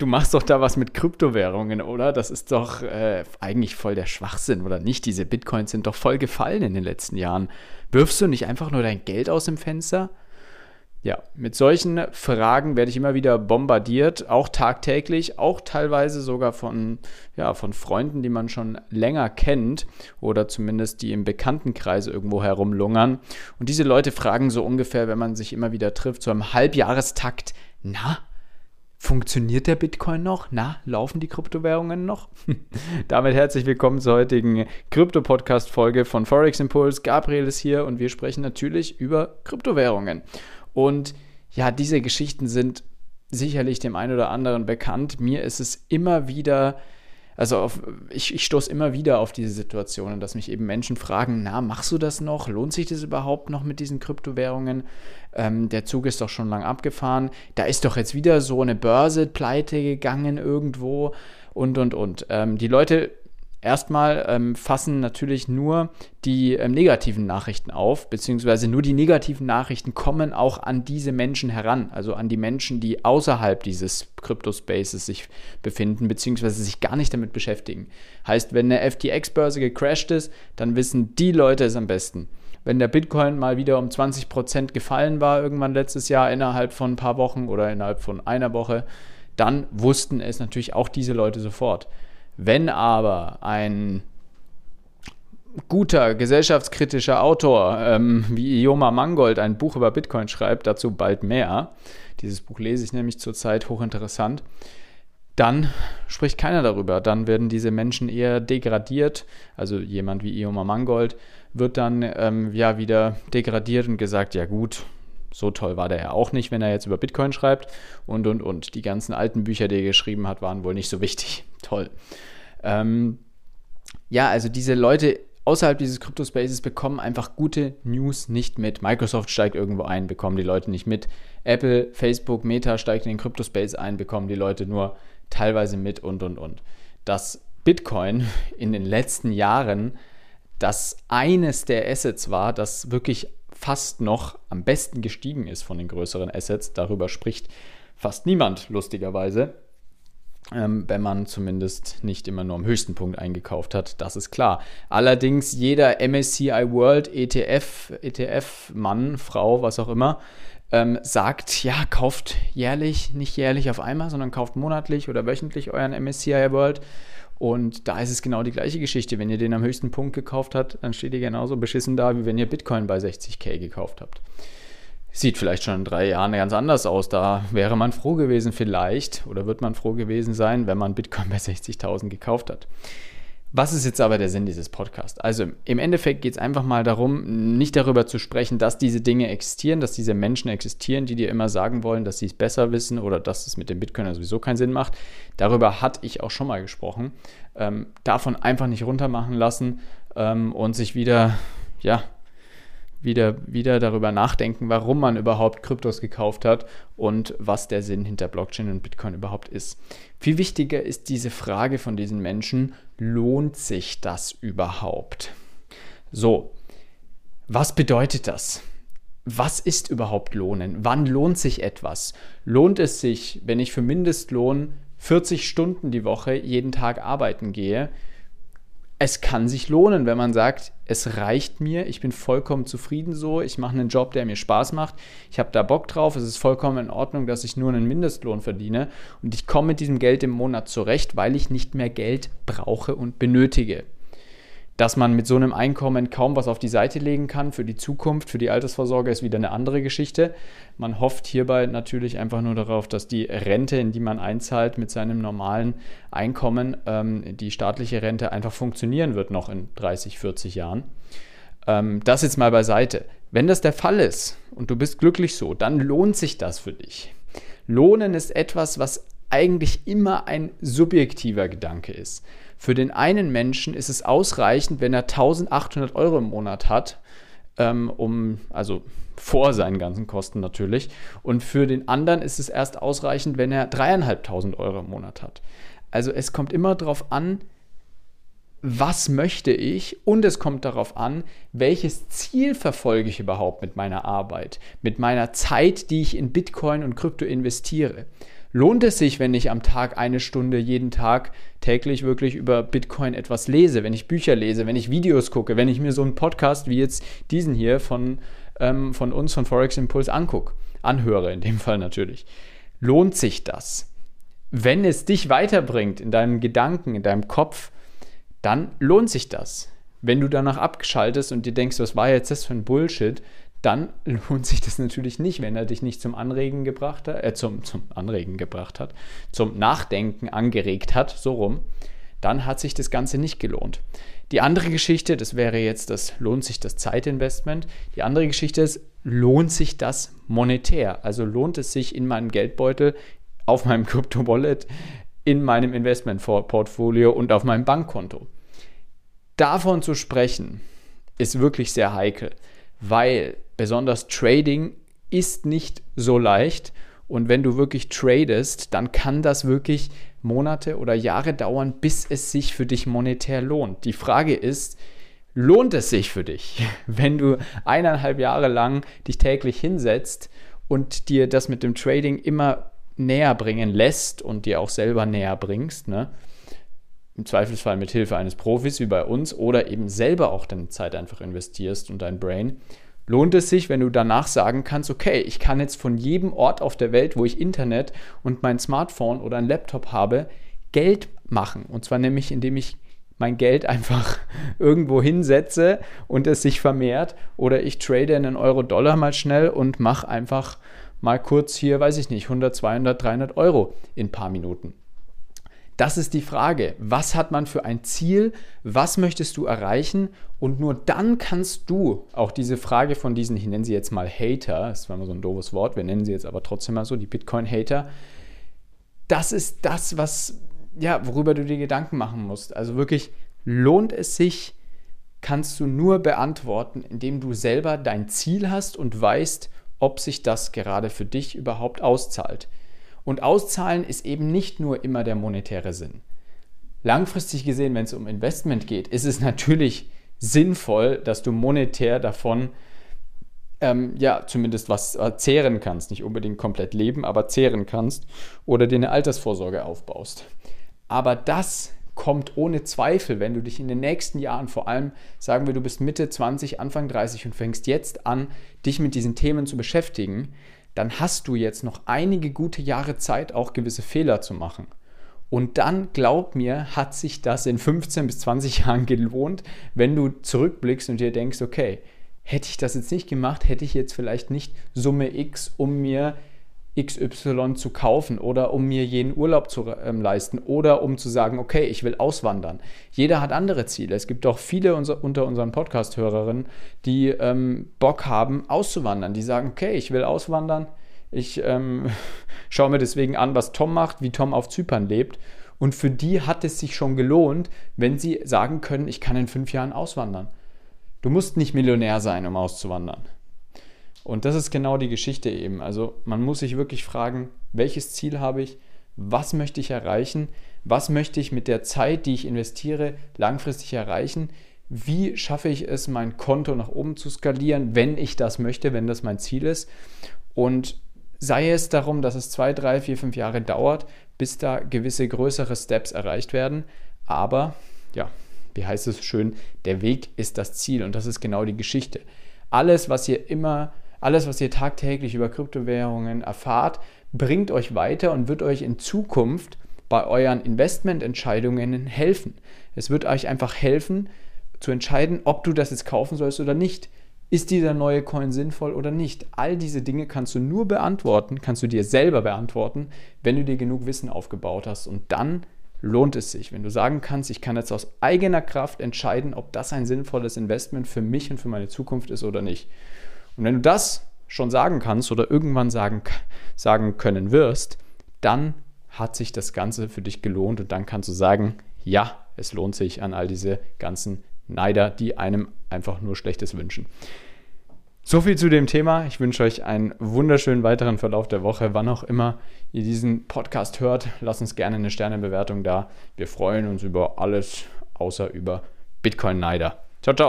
du machst doch da was mit Kryptowährungen, oder? Das ist doch äh, eigentlich voll der Schwachsinn, oder nicht? Diese Bitcoins sind doch voll gefallen in den letzten Jahren. Wirfst du nicht einfach nur dein Geld aus dem Fenster? Ja, mit solchen Fragen werde ich immer wieder bombardiert, auch tagtäglich, auch teilweise sogar von, ja, von Freunden, die man schon länger kennt oder zumindest die im Bekanntenkreis irgendwo herumlungern. Und diese Leute fragen so ungefähr, wenn man sich immer wieder trifft, so im Halbjahrestakt, na, Funktioniert der Bitcoin noch? Na, laufen die Kryptowährungen noch? Damit herzlich willkommen zur heutigen Krypto-Podcast-Folge von Forex Impulse. Gabriel ist hier und wir sprechen natürlich über Kryptowährungen. Und ja, diese Geschichten sind sicherlich dem einen oder anderen bekannt. Mir ist es immer wieder also auf, ich, ich stoße immer wieder auf diese Situationen, dass mich eben Menschen fragen, na, machst du das noch? Lohnt sich das überhaupt noch mit diesen Kryptowährungen? Ähm, der Zug ist doch schon lang abgefahren. Da ist doch jetzt wieder so eine Börse pleite gegangen irgendwo und, und, und. Ähm, die Leute Erstmal ähm, fassen natürlich nur die ähm, negativen Nachrichten auf, beziehungsweise nur die negativen Nachrichten kommen auch an diese Menschen heran, also an die Menschen, die außerhalb dieses Crypto-Spaces sich befinden, beziehungsweise sich gar nicht damit beschäftigen. Heißt, wenn eine FTX-Börse gecrashed ist, dann wissen die Leute es am besten. Wenn der Bitcoin mal wieder um 20% gefallen war, irgendwann letztes Jahr innerhalb von ein paar Wochen oder innerhalb von einer Woche, dann wussten es natürlich auch diese Leute sofort. Wenn aber ein guter gesellschaftskritischer Autor ähm, wie Ioma Mangold ein Buch über Bitcoin schreibt, dazu bald mehr, dieses Buch lese ich nämlich zurzeit hochinteressant, dann spricht keiner darüber. Dann werden diese Menschen eher degradiert. Also jemand wie Ioma Mangold wird dann ähm, ja wieder degradiert und gesagt, ja gut, so toll war der ja auch nicht, wenn er jetzt über Bitcoin schreibt und und und. Die ganzen alten Bücher, die er geschrieben hat, waren wohl nicht so wichtig. Toll. Ähm, ja, also diese Leute außerhalb dieses Crypto-Spaces bekommen einfach gute News nicht mit. Microsoft steigt irgendwo ein, bekommen die Leute nicht mit. Apple, Facebook, Meta steigt in den Crypto-Space ein, bekommen die Leute nur teilweise mit und und und. Dass Bitcoin in den letzten Jahren das eines der Assets war, das wirklich fast noch am besten gestiegen ist von den größeren Assets. Darüber spricht fast niemand, lustigerweise ähm, wenn man zumindest nicht immer nur am höchsten Punkt eingekauft hat, das ist klar. Allerdings jeder MSCI World ETF, ETF-Mann, Frau, was auch immer, ähm, sagt, ja, kauft jährlich, nicht jährlich auf einmal, sondern kauft monatlich oder wöchentlich euren MSCI World. Und da ist es genau die gleiche Geschichte. Wenn ihr den am höchsten Punkt gekauft habt, dann steht ihr genauso beschissen da, wie wenn ihr Bitcoin bei 60k gekauft habt. Sieht vielleicht schon in drei Jahren ganz anders aus. Da wäre man froh gewesen vielleicht oder wird man froh gewesen sein, wenn man Bitcoin bei 60.000 gekauft hat. Was ist jetzt aber der Sinn dieses Podcasts? Also im Endeffekt geht es einfach mal darum, nicht darüber zu sprechen, dass diese Dinge existieren, dass diese Menschen existieren, die dir immer sagen wollen, dass sie es besser wissen oder dass es mit dem Bitcoin sowieso keinen Sinn macht. Darüber hatte ich auch schon mal gesprochen. Ähm, davon einfach nicht runtermachen lassen ähm, und sich wieder, ja, wieder, wieder darüber nachdenken, warum man überhaupt Kryptos gekauft hat und was der Sinn hinter Blockchain und Bitcoin überhaupt ist. Viel wichtiger ist diese Frage von diesen Menschen, lohnt sich das überhaupt? So, was bedeutet das? Was ist überhaupt Lohnen? Wann lohnt sich etwas? Lohnt es sich, wenn ich für Mindestlohn 40 Stunden die Woche jeden Tag arbeiten gehe? es kann sich lohnen, wenn man sagt, es reicht mir, ich bin vollkommen zufrieden so, ich mache einen Job, der mir Spaß macht, ich habe da Bock drauf, es ist vollkommen in Ordnung, dass ich nur einen Mindestlohn verdiene. Und ich komme mit diesem Geld im Monat zurecht, weil ich nicht mehr Geld brauche und benötige dass man mit so einem Einkommen kaum was auf die Seite legen kann für die Zukunft, für die Altersvorsorge ist wieder eine andere Geschichte. Man hofft hierbei natürlich einfach nur darauf, dass die Rente, in die man einzahlt mit seinem normalen Einkommen, ähm, die staatliche Rente einfach funktionieren wird noch in 30, 40 Jahren. Ähm, das jetzt mal beiseite. Wenn das der Fall ist und du bist glücklich so, dann lohnt sich das für dich. Lohnen ist etwas, was eigentlich immer ein subjektiver Gedanke ist. Für den einen Menschen ist es ausreichend, wenn er 1800 Euro im Monat hat, ähm, um, also vor seinen ganzen Kosten natürlich. Und für den anderen ist es erst ausreichend, wenn er dreieinhalbtausend Euro im Monat hat. Also es kommt immer darauf an, was möchte ich und es kommt darauf an, welches Ziel verfolge ich überhaupt mit meiner Arbeit, mit meiner Zeit, die ich in Bitcoin und Krypto investiere. Lohnt es sich, wenn ich am Tag eine Stunde jeden Tag täglich wirklich über Bitcoin etwas lese, wenn ich Bücher lese, wenn ich Videos gucke, wenn ich mir so einen Podcast wie jetzt diesen hier von, ähm, von uns, von Forex Impulse angucke, anhöre, in dem Fall natürlich. Lohnt sich das? Wenn es dich weiterbringt in deinem Gedanken, in deinem Kopf, dann lohnt sich das. Wenn du danach abgeschaltest und dir denkst, was war jetzt das für ein Bullshit, dann lohnt sich das natürlich nicht, wenn er dich nicht zum Anregen gebracht hat, äh, zum, zum Anregen gebracht hat, zum Nachdenken angeregt hat, so rum, dann hat sich das Ganze nicht gelohnt. Die andere Geschichte, das wäre jetzt das, lohnt sich das Zeitinvestment. Die andere Geschichte ist, lohnt sich das monetär? Also lohnt es sich in meinem Geldbeutel, auf meinem Krypto-Wallet, in meinem Investmentportfolio und auf meinem Bankkonto? Davon zu sprechen, ist wirklich sehr heikel, weil besonders Trading ist nicht so leicht. Und wenn du wirklich tradest, dann kann das wirklich Monate oder Jahre dauern, bis es sich für dich monetär lohnt. Die Frage ist, lohnt es sich für dich, wenn du eineinhalb Jahre lang dich täglich hinsetzt und dir das mit dem Trading immer näher bringen lässt und dir auch selber näher bringst, ne? Im Zweifelsfall mit Hilfe eines Profis wie bei uns oder eben selber auch deine Zeit einfach investierst und dein Brain, lohnt es sich, wenn du danach sagen kannst, okay, ich kann jetzt von jedem Ort auf der Welt, wo ich Internet und mein Smartphone oder ein Laptop habe, Geld machen. Und zwar nämlich, indem ich mein Geld einfach irgendwo hinsetze und es sich vermehrt oder ich trade einen Euro-Dollar mal schnell und mache einfach mal kurz hier, weiß ich nicht, 100, 200, 300 Euro in ein paar Minuten. Das ist die Frage. Was hat man für ein Ziel? Was möchtest du erreichen? Und nur dann kannst du auch diese Frage von diesen, ich nenne sie jetzt mal Hater, das war mal so ein doofes Wort, wir nennen sie jetzt aber trotzdem mal so, die Bitcoin-Hater. Das ist das, was, ja, worüber du dir Gedanken machen musst. Also wirklich, lohnt es sich, kannst du nur beantworten, indem du selber dein Ziel hast und weißt, ob sich das gerade für dich überhaupt auszahlt. Und auszahlen ist eben nicht nur immer der monetäre Sinn. Langfristig gesehen, wenn es um Investment geht, ist es natürlich sinnvoll, dass du monetär davon ähm, ja zumindest was äh, zehren kannst. Nicht unbedingt komplett leben, aber zehren kannst oder dir eine Altersvorsorge aufbaust. Aber das kommt ohne Zweifel, wenn du dich in den nächsten Jahren, vor allem sagen wir, du bist Mitte 20, Anfang 30 und fängst jetzt an, dich mit diesen Themen zu beschäftigen, dann hast du jetzt noch einige gute Jahre Zeit, auch gewisse Fehler zu machen. Und dann, glaub mir, hat sich das in 15 bis 20 Jahren gelohnt, wenn du zurückblickst und dir denkst, okay, hätte ich das jetzt nicht gemacht, hätte ich jetzt vielleicht nicht Summe X, um mir XY zu kaufen oder um mir jeden Urlaub zu ähm, leisten oder um zu sagen, okay, ich will auswandern. Jeder hat andere Ziele. Es gibt auch viele unser, unter unseren Podcast-Hörerinnen, die ähm, Bock haben, auszuwandern. Die sagen, okay, ich will auswandern. Ich ähm, schaue mir deswegen an, was Tom macht, wie Tom auf Zypern lebt. Und für die hat es sich schon gelohnt, wenn sie sagen können, ich kann in fünf Jahren auswandern. Du musst nicht Millionär sein, um auszuwandern. Und das ist genau die Geschichte eben. Also man muss sich wirklich fragen, welches Ziel habe ich, was möchte ich erreichen, was möchte ich mit der Zeit, die ich investiere, langfristig erreichen, wie schaffe ich es, mein Konto nach oben zu skalieren, wenn ich das möchte, wenn das mein Ziel ist. Und sei es darum, dass es zwei, drei, vier, fünf Jahre dauert, bis da gewisse größere Steps erreicht werden. Aber ja, wie heißt es schön, der Weg ist das Ziel und das ist genau die Geschichte. Alles, was ihr immer alles, was ihr tagtäglich über Kryptowährungen erfahrt, bringt euch weiter und wird euch in Zukunft bei euren Investmententscheidungen helfen. Es wird euch einfach helfen zu entscheiden, ob du das jetzt kaufen sollst oder nicht. Ist dieser neue Coin sinnvoll oder nicht? All diese Dinge kannst du nur beantworten, kannst du dir selber beantworten, wenn du dir genug Wissen aufgebaut hast. Und dann lohnt es sich, wenn du sagen kannst, ich kann jetzt aus eigener Kraft entscheiden, ob das ein sinnvolles Investment für mich und für meine Zukunft ist oder nicht. Und wenn du das schon sagen kannst oder irgendwann sagen, sagen können wirst, dann hat sich das Ganze für dich gelohnt und dann kannst du sagen, ja, es lohnt sich an all diese ganzen Neider, die einem einfach nur Schlechtes wünschen. So viel zu dem Thema. Ich wünsche euch einen wunderschönen weiteren Verlauf der Woche. Wann auch immer ihr diesen Podcast hört, lasst uns gerne eine Sternebewertung da. Wir freuen uns über alles außer über Bitcoin-Neider. Ciao, ciao.